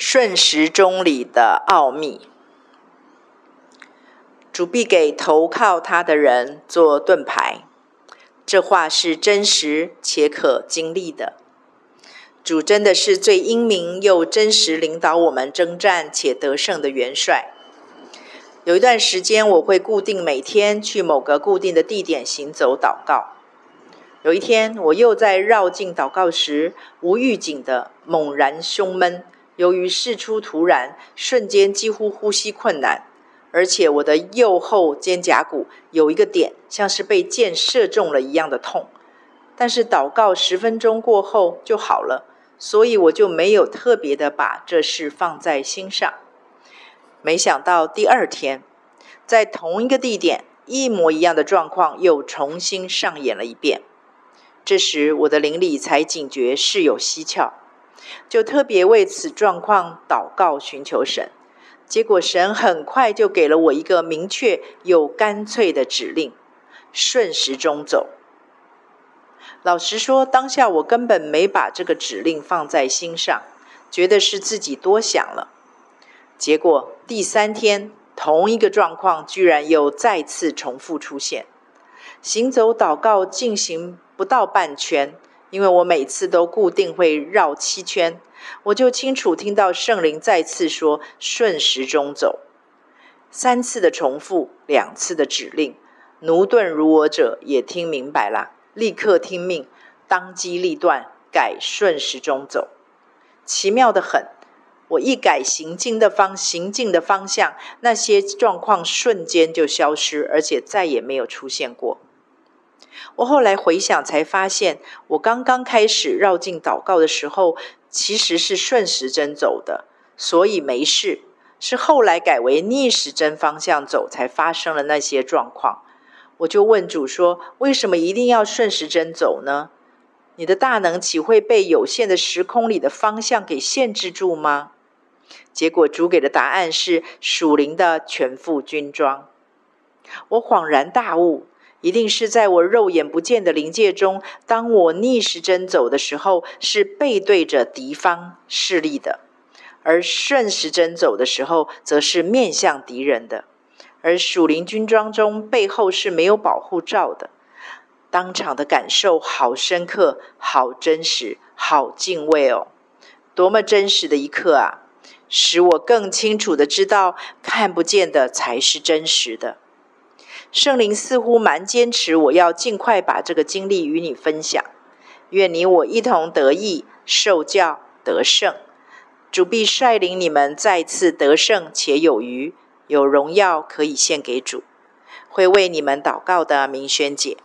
顺时钟里的奥秘。主必给投靠他的人做盾牌，这话是真实且可经历的。主真的是最英明又真实领导我们征战且得胜的元帅。有一段时间，我会固定每天去某个固定的地点行走祷告。有一天，我又在绕境祷告时，无预警的猛然胸闷，由于事出突然，瞬间几乎呼吸困难。而且我的右后肩胛骨有一个点，像是被箭射中了一样的痛。但是祷告十分钟过后就好了，所以我就没有特别的把这事放在心上。没想到第二天，在同一个地点，一模一样的状况又重新上演了一遍。这时我的邻里才警觉事有蹊跷，就特别为此状况祷告寻求神。结果，神很快就给了我一个明确又干脆的指令：顺时钟走。老实说，当下我根本没把这个指令放在心上，觉得是自己多想了。结果第三天，同一个状况居然又再次重复出现。行走祷告进行不到半圈，因为我每次都固定会绕七圈。我就清楚听到圣灵再次说“顺时钟走”，三次的重复，两次的指令。奴钝如我者也听明白了，立刻听命，当机立断，改顺时钟走。奇妙的很，我一改行进的方行进的方向，那些状况瞬间就消失，而且再也没有出现过。我后来回想，才发现我刚刚开始绕境祷告的时候。其实是顺时针走的，所以没事。是后来改为逆时针方向走，才发生了那些状况。我就问主说：“为什么一定要顺时针走呢？你的大能岂会被有限的时空里的方向给限制住吗？”结果主给的答案是属灵的全副军装。我恍然大悟。一定是在我肉眼不见的灵界中，当我逆时针走的时候，是背对着敌方势力的；而顺时针走的时候，则是面向敌人的。而属灵军装中背后是没有保护罩的。当场的感受好深刻、好真实、好敬畏哦！多么真实的一刻啊！使我更清楚地知道，看不见的才是真实的。圣灵似乎蛮坚持，我要尽快把这个经历与你分享。愿你我一同得益、受教、得胜。主必率领你们再次得胜且有余，有荣耀可以献给主。会为你们祷告的明轩姐。